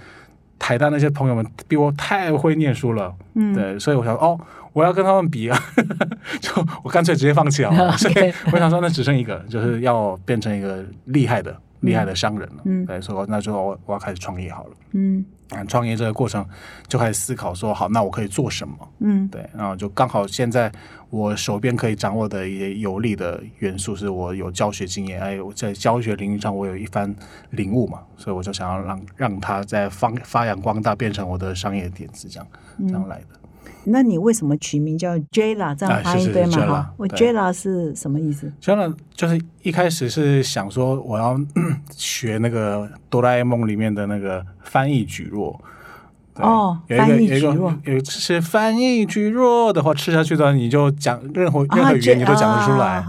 台大那些朋友们比我太会念书了，嗯，对，所以我想哦，我要跟他们比啊，(laughs) 就我干脆直接放弃啊。(laughs) 所以我想说，那只剩一个，就是要变成一个厉害的。厉害的商人了，嗯，对，说那就我我要开始创业好了，嗯，创业这个过程就开始思考说，好，那我可以做什么，嗯，对，然后就刚好现在我手边可以掌握的一些有利的元素，是我有教学经验，哎，我在教学领域上我有一番领悟嘛，所以我就想要让让他在发发扬光大，变成我的商业点子，这样这样来的。
那你为什么取名叫 Jela 这样发音对吗？哈，我 Jela 是什么意思
？Jela 就是一开始是想说我要 (clears throat) 学那个哆啦 A 梦里面的那个翻译举弱。
哦，有一个有一个，
有是翻译举弱的话，吃下去的话，你就讲任何任何语言你都讲得出来。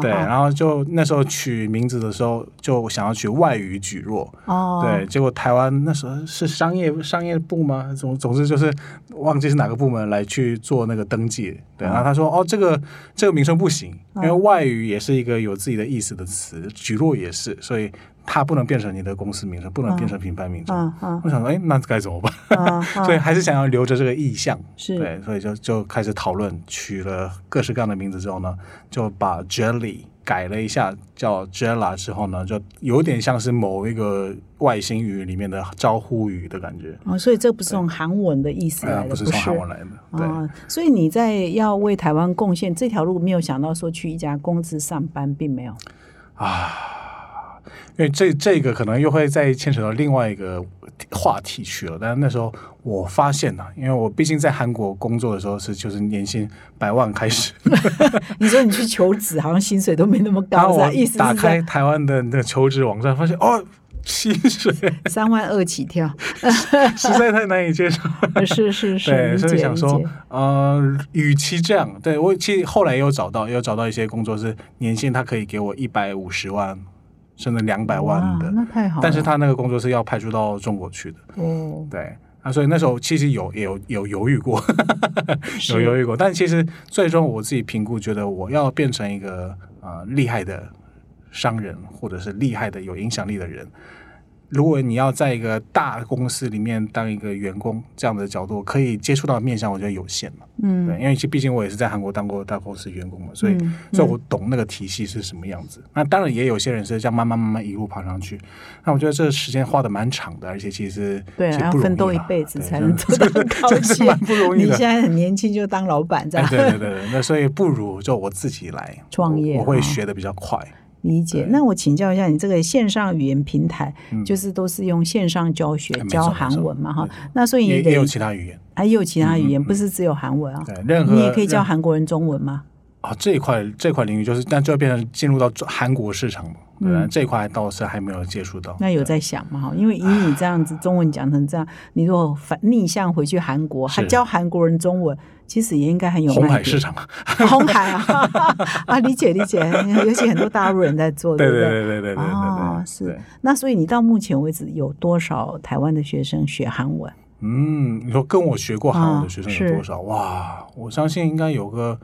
对，然后就那时候取名字的时候，就想要取外语举弱。哦，对，结果台湾那时候是商业商业部吗？总总之就是忘记是哪个部门来去做那个登记。对，然后他说：“哦，这个这个名称不行，因为外语也是一个有自己的意思的词，举弱也是，所以。”它不能变成你的公司名称，不能变成品牌名称。我想说，哎，那该怎么办？(laughs) 所以还是想要留着这个意向。是。对，所以就就开始讨论，取了各式各样的名字之后呢，就把 Jelly 改了一下，叫 Jella 之后呢，就有点像是某一个外星语里面的招呼语的感觉。
哦，所以这不是从韩文的意思来的，
不是从韩文来的。对，
所以你在要为台湾贡献这条路，没有想到说去一家公司上班，并没有
啊。因为这这个可能又会再牵扯到另外一个话题去了，但是那时候我发现呢，因为我毕竟在韩国工作的时候是就是年薪百万开始，(laughs)
你说你去求职好像薪水都没那么高，啥意思？
打开台湾的那个求职网站，发现哦，薪水 (laughs)
三万二起跳，
实在太难以接受。(laughs)
是是是，
对，所以想说，呃，与其这样，对我其实后来也有找到，也有找到一些工作是年薪他可以给我一百五十万。甚至两百万的，
那太好。
但是他那个工作是要派出到中国去的。哦，对啊，所以那时候其实有有有犹豫过，(laughs) 有犹豫过。但其实最终我自己评估，觉得我要变成一个啊厉害的商人，或者是厉害的有影响力的人。如果你要在一个大公司里面当一个员工，这样的角度可以接触到面向，我觉得有限嘛。嗯，对，因为毕竟我也是在韩国当过大公司员工嘛，所以所以我懂那个体系是什么样子。那当然也有些人是这样慢慢慢慢一路爬上去。那我觉得这时间花的蛮长的，而且其实
对，要奋斗一辈子才能做到高级，
蛮不容易
的。你现在很年轻就当老板，这样
对对对对。那所以不如就我自己来
创业，
我会学的比较快。
理解。那我请教一下，你这个线上语言平台，就是都是用线上教学教韩文嘛？哈，那所以
也有其他语言，
还有其他语言，不是只有韩文啊？
对，任何
你也可以教韩国人中文吗？
啊，这一块这块领域就是，但就要变成进入到韩国市场嘛。嗯，这一块倒是还没有接触到。
那有在想吗？哈，因为以你这样子中文讲成这样，(sighs) 你如果反逆向回去韩国，还教韩国人中文，其实也应该很有
红海市场。(laughs)
红海啊，(laughs) 啊，理解理解，(laughs) 尤其很多大陆人在做，
对对对对对对哦，
是。那所以你到目前为止有多少台湾的学生学韩文？
嗯，你说跟我学过韩文的学生有多少？哇，我相信应该有个。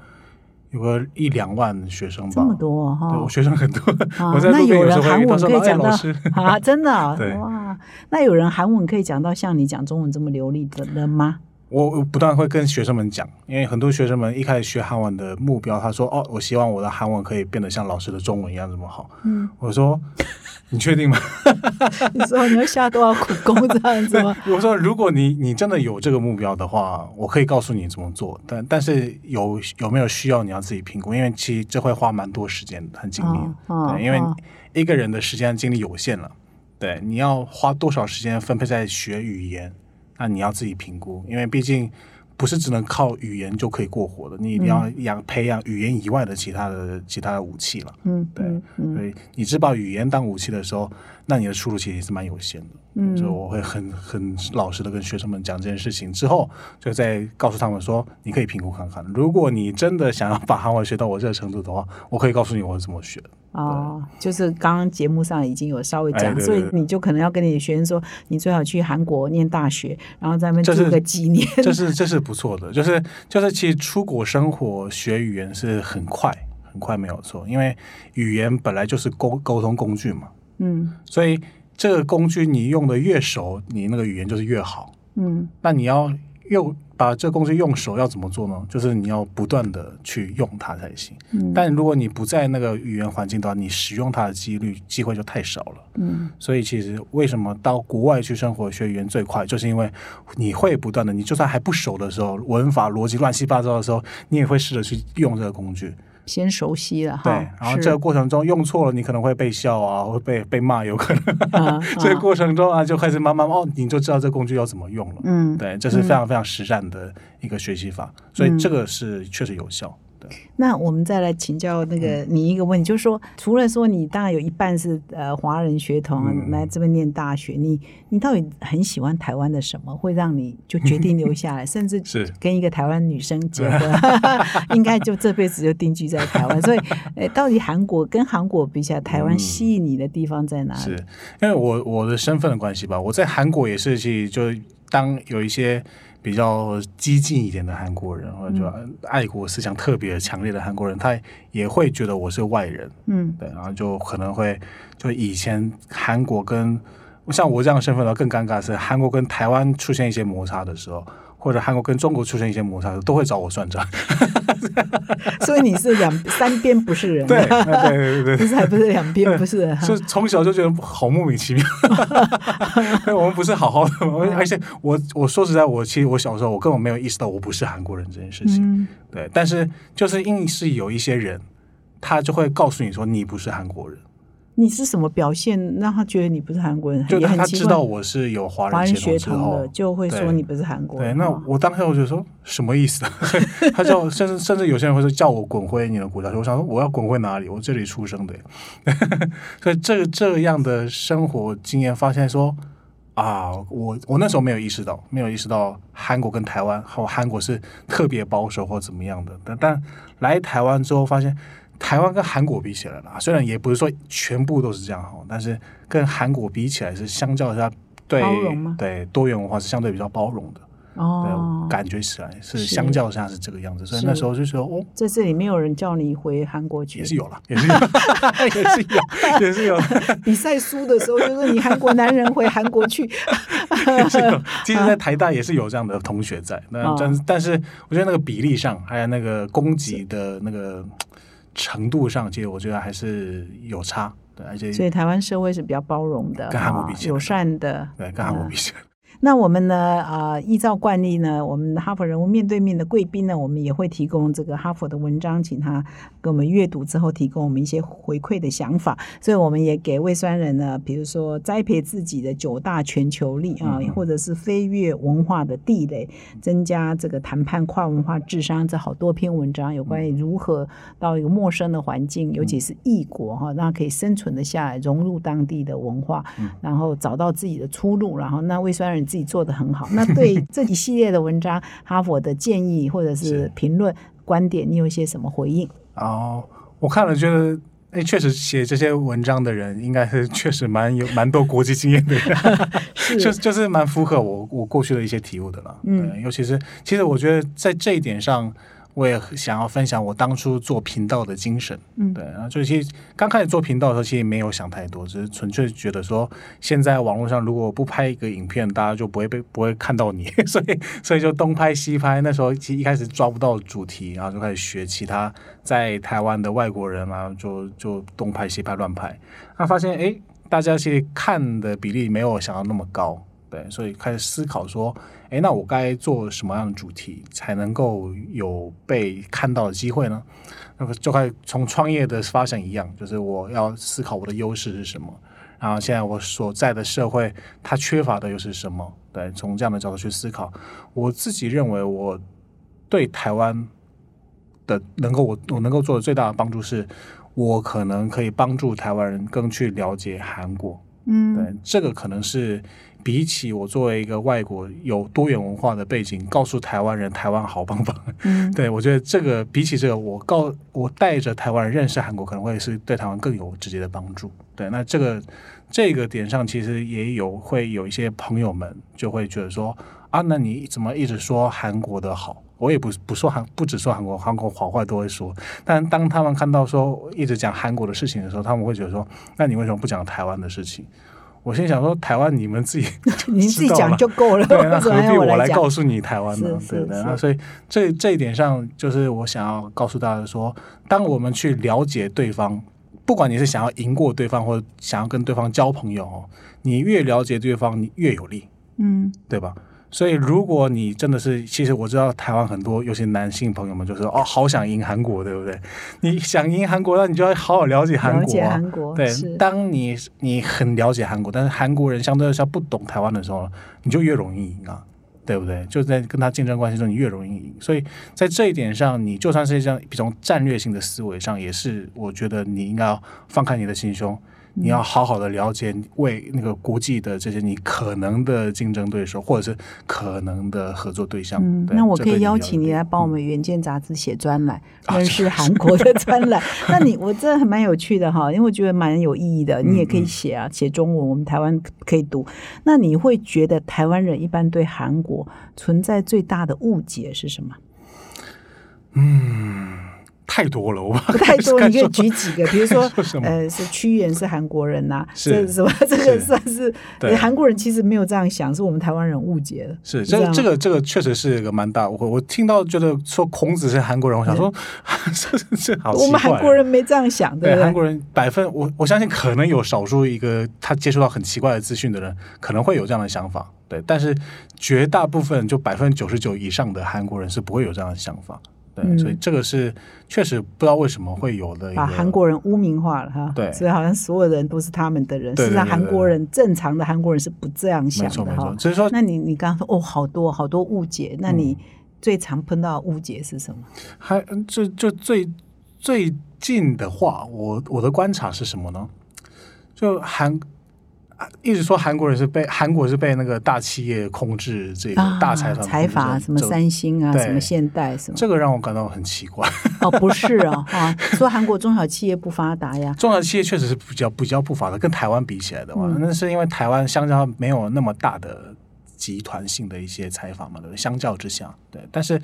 有个一两万学生吧，
这么多哈，
我学生很多。(laughs) 那
有人韩文可以讲到 (laughs)
啊，
真的 (laughs) 哇？那有人韩文可以讲到像你讲中文这么流利的了吗？
我不断会跟学生们讲，因为很多学生们一开始学韩文的目标，他说：“哦，我希望我的韩文可以变得像老师的中文一样这么好。”嗯，我说：“你确定吗？” (laughs)
你说你要下多少苦功这样子吗？
我说：“如果你你真的有这个目标的话，我可以告诉你怎么做。但但是有有没有需要你要自己评估，因为其实这会花蛮多时间和精力。对，因为一个人的时间精力有限了。对，你要花多少时间分配在学语言？”那你要自己评估，因为毕竟不是只能靠语言就可以过活的，你一定要养培养语言以外的其他的其他的武器了。嗯，对，所以你只把语言当武器的时候，那你的出路其实也是蛮有限的。嗯，所以我会很很老实的跟学生们讲这件事情，之后就再告诉他们说，你可以评估看看，如果你真的想要把韩文学到我这个程度的话，我可以告诉你我是怎么学的。
哦，就是刚刚节目上已经有稍微讲，所以你就可能要跟你的学生说，你最好去韩国念大学，然后在那边住个几年。
这是这是不错的，就是就是其实出国生活学语言是很快很快没有错，因为语言本来就是沟沟通工具嘛。嗯，所以这个工具你用的越熟，你那个语言就是越好。嗯，那你要用。把这工具用熟要怎么做呢？就是你要不断的去用它才行。嗯，但如果你不在那个语言环境的话，你使用它的几率机会就太少了。嗯，所以其实为什么到国外去生活学语言最快，就是因为你会不断的，你就算还不熟的时候，文法逻辑乱七八糟的时候，你也会试着去用这个工具。
先熟悉了哈，
对，然后这个过程中用错了，你可能会被笑啊，(laughs) 会被被骂，有可能。(laughs) 这个过程中啊，就开始慢慢哦，你就知道这工具要怎么用了。嗯，对，这是非常非常实战的一个学习法，所以这个是确实有效。
那我们再来请教那个你一个问题，就是说，除了说你当然有一半是呃华人血统来这边念大学，你你到底很喜欢台湾的什么，会让你就决定留下来，(laughs) 甚至
是
跟一个台湾女生结婚，(laughs) 应该就这辈子就定居在台湾。所以，呃，到底韩国跟韩国比起来，台湾吸引你的地方在哪里？
是因为我我的身份的关系吧，我在韩国也是去就当有一些。比较激进一点的韩国人，或者就爱国思想特别强烈的韩国人，他也会觉得我是外人，嗯，对，然后就可能会就以前韩国跟像我这样的身份呢，更尴尬是韩国跟台湾出现一些摩擦的时候。或者韩国跟中国出现一些摩擦，都会找我算账。(laughs)
所以你是两 (laughs) 三边不是人，
对对对对，
不是还不是两边不是人，
是从小就觉得好莫名其妙。(laughs) 我们不是好好的吗，而且我我说实在，我其实我小时候我根本没有意识到我不是韩国人这件事情。对，但是就是硬是有一些人，他就会告诉你说你不是韩国人。
你是什么表现让他觉得你不是韩国人？
就他知道我是有华
人
血
统的，就会说你不是韩国
人。对，那我当时我就说什么意思？(laughs) 他叫甚至甚至有些人会说叫我滚回你的国家。我想说我要滚回哪里？我这里出生的。(laughs) 所以这这样的生活经验，发现说啊，我我那时候没有意识到，没有意识到韩国跟台湾和韩国是特别保守或怎么样的。但但来台湾之后发现。台湾跟韩国比起来啦，虽然也不是说全部都是这样哈，但是跟韩国比起来是相较下对对多元文化是相对比较包容的哦，感觉起来是相较下是这个样子，所以那时候就说哦，
在这里没有人叫你回韩国去，
也是有了，(laughs) 也是有，也是有，(laughs) 也是有。
比赛输的时候，就是你韩国男人回韩国去。
其实，在台大也是有这样的同学在，那但但是我觉得那个比例上，还有那个供给的那个。程度上，其实我觉得还是有差，对，而且
所以台湾社会是比较包容的，
跟韩国比起来，
友善的，
对，跟韩国比起来。
那我们呢？啊，依照惯例呢，我们哈佛人物面对面的贵宾呢，我们也会提供这个哈佛的文章，请他给我们阅读之后，提供我们一些回馈的想法。所以我们也给胃酸人呢，比如说栽培自己的九大全球力啊，或者是飞跃文化的地雷，增加这个谈判跨文化智商，这好多篇文章有关于如何到一个陌生的环境，尤其是异国哈，让可以生存的下来，融入当地的文化，然后找到自己的出路。然后那胃酸人。自己做的很好。(laughs) 那对这一系列的文章，哈佛的建议或者是评论观点，你有一些什么回应？
哦，我看了，觉得哎，确实写这些文章的人，应该是确实蛮有蛮多国际经验的人，(laughs) (laughs) 就就是蛮符合我我过去的一些体悟的了。嗯，尤其是其实我觉得在这一点上。我也想要分享我当初做频道的精神，嗯，对，然后就其实刚开始做频道的时候，其实没有想太多，只是纯粹觉得说，现在网络上如果不拍一个影片，大家就不会被不会看到你，(laughs) 所以所以就东拍西拍。那时候其实一开始抓不到主题，然后就开始学其他在台湾的外国人啊，就就东拍西拍乱拍，那发现哎，大家其实看的比例没有想到那么高。对，所以开始思考说，哎，那我该做什么样的主题才能够有被看到的机会呢？那么就开始从创业的发展一样，就是我要思考我的优势是什么，然后现在我所在的社会它缺乏的又是什么？对，从这样的角度去思考，我自己认为我对台湾的能够我我能够做的最大的帮助是，我可能可以帮助台湾人更去了解韩国。嗯，对，这个可能是。比起我作为一个外国有多元文化的背景，告诉台湾人台湾好棒棒，嗯，(laughs) 对我觉得这个比起这个，我告我带着台湾人认识韩国，可能会是对台湾更有直接的帮助。对，那这个这个点上，其实也有会有一些朋友们就会觉得说啊，那你怎么一直说韩国的好？我也不不说韩，不只说韩国，韩国好坏都会说。但当他们看到说一直讲韩国的事情的时候，他们会觉得说，那你为什么不讲台湾的事情？我心想说，台湾你们自己，(laughs)
你自己讲就够了，
对，那何必我
来
告诉你台湾呢？对的，那所以这这一点上，就是我想要告诉大家说，当我们去了解对方，不管你是想要赢过对方，或者想要跟对方交朋友，你越了解对方，你越有利，嗯，对吧？所以，如果你真的是，其实我知道台湾很多，尤其男性朋友们，就是哦，好想赢韩国，对不对？你想赢韩国，那你就要好好了解韩国。
韩国，
对。当你你很了解韩国，但是韩国人相对来说不懂台湾的时候，你就越容易赢啊，对不对？就在跟他竞争关系中，你越容易赢。所以在这一点上，你就算是这样一种战略性的思维上，也是我觉得你应该要放开你的心胸。你要好好的了解为那个国际的这些你可能的竞争对手，或者是可能的合作对象。嗯，
那我可以邀请你来帮我们《原件》杂志写专栏，认识韩国的专栏。(laughs) 那你我真的还蛮有趣的哈，因为我觉得蛮有意义的。你也可以写啊，写中文，我们台湾可以读。那你会觉得台湾人一般对韩国存在最大的误解是什么？
嗯。太多了，我
不太多，你可以举几个，比如说，(laughs) 呃，是屈原是韩国人呐，是什么？(laughs) 这个算是韩国人其实没有这样想，是我们台湾人误解了。
是这这个这个确实是一个蛮大误会。我听到觉得说孔子是韩国人，我想说 (laughs) 这这好
我们韩国人没这样想，对
韩国人百分我我相信可能有少数一个他接触到很奇怪的资讯的人可能会有这样的想法，对，但是绝大部分就百分之九十九以上的韩国人是不会有这样的想法。对，所以这个是确实不知道为什么会有的，
把韩国人污名化了哈。对，所以好像所有人都是他们的人，实际上韩国人正常的韩国人是不这样想的哈。
所以说，
那你你刚刚说哦，好多好多误解，那你最常碰到误解是什么？
还就就最最近的话，我我的观察是什么呢？就韩。一直说韩国人是被韩国是被那个大企业控制，这个大财团
财阀，什么三星啊，什么现代什么，
这个让我感到很奇怪。(laughs)
哦，不是哦，啊，说韩国中小企业不发达呀？
中小企业确实是比较比较不发达，跟台湾比起来的话，那是因为台湾相较没有那么大的集团性的一些采访嘛，对不对？相较之下，对，但是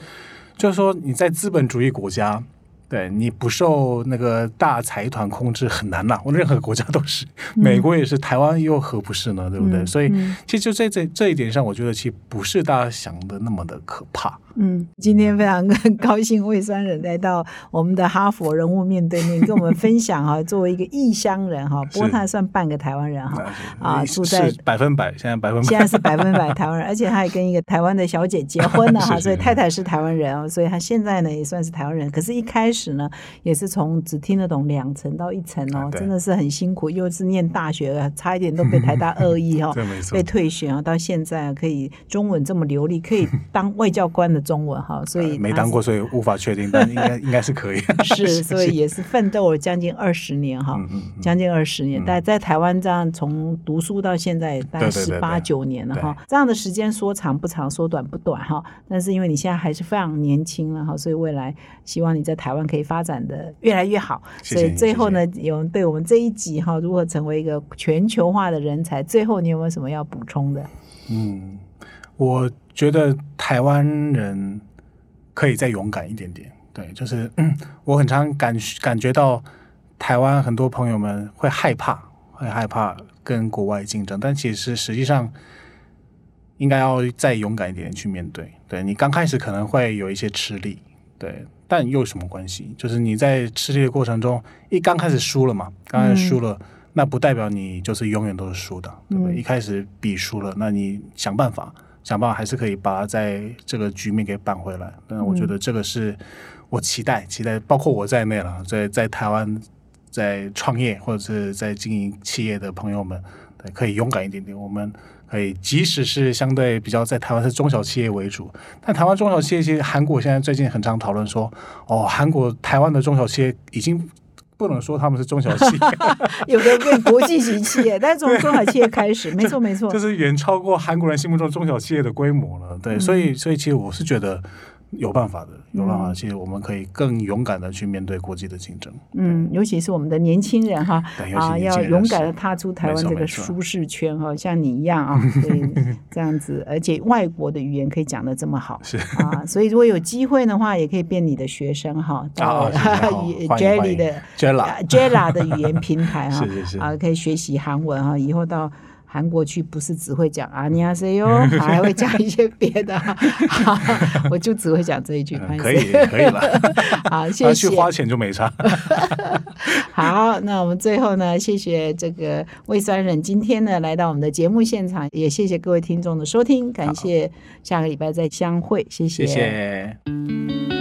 就是说你在资本主义国家，对你不受那个大财团控制很难呐，我任何国家都是，(laughs) 美国也是，台湾又何不是呢？对不对？所以其实就在这这一点上，我觉得其实不是大家想的那么的可怕。
嗯，今天非常高兴魏三人来到我们的哈佛人物面对面，跟我们分享哈，作为一个异乡人哈，(laughs) 不过他算半个台湾人哈，
啊，住在百分百，现在百分百，
现在是百分百台湾人，而且他还跟一个台湾的小姐结婚了哈，(laughs) 所以太太是台湾人哦，所以他现在呢也算是台湾人，可是一开始呢也是从只听得懂两层到一层哦，真的是很辛苦，又是念大学，差一点都被台大恶意哦，(laughs) 被退学啊，到现在可以中文这么流利，可以当外交官的。中文哈，所以
没当过，所以无法确定，但应该应该是可以。(laughs) (laughs)
是，所以也是奋斗了将近二十年哈，将近二十年。但在台湾这样从读书到现在大概十八九年了哈，这样的时间说长不长，说短不短哈。但是因为你现在还是非常年轻了哈，所以未来希望你在台湾可以发展的越来越好。所以最后呢，有对我们这一集哈，如何成为一个全球化的人才，最后你有没有什么要补充的？
嗯。我觉得台湾人可以再勇敢一点点，对，就是我很常感感觉到台湾很多朋友们会害怕，会害怕跟国外竞争，但其实实际上应该要再勇敢一点去面对。对你刚开始可能会有一些吃力，对，但又有什么关系？就是你在吃力的过程中，一刚开始输了嘛，刚开始输了，那不代表你就是永远都是输的，对不对？一开始比输了，那你想办法。想办法还是可以把它在这个局面给扳回来，但我觉得这个是我期待，期待包括我在内了，在在台湾在创业或者是在经营企业的朋友们，对，可以勇敢一点点。我们可以即使是相对比较在台湾是中小企业为主，但台湾中小企业其实韩国现在最近很常讨论说，哦，韩国台湾的中小企业已经。不能说他们是中小企业，(laughs) (laughs)
有的变国际型企业，但是从中小企业开始，没错没错，(laughs)
就是远超过韩国人心目中中小企业的规模了。对，所以所以其实我是觉得。有办法的，有办法。其实我们可以更勇敢的去面对国际的竞争。
嗯，尤其是我们的年轻人哈，啊，要勇敢的踏出台湾这个舒适圈哈，像你一样啊，(laughs) 所以这样子，而且外国的语言可以讲的这么好，
是
啊，所以如果有机会的话，也可以变你的学生哈，(laughs) 到 Jelly 的
Jella
Jella 的语言平台哈，(laughs) 啊，可以学习韩文哈，以后到。韩国去不是只会讲阿尼亚塞哟，(laughs) 还会讲一些别的。(laughs) 我就只会讲这一句。(laughs)
可以，可以了。
好，谢谢。
去花钱就没差。
好，那我们最后呢，谢谢这个魏酸人今天呢来到我们的节目现场，也谢谢各位听众的收听，感谢下个礼拜再相会，谢谢。
谢谢。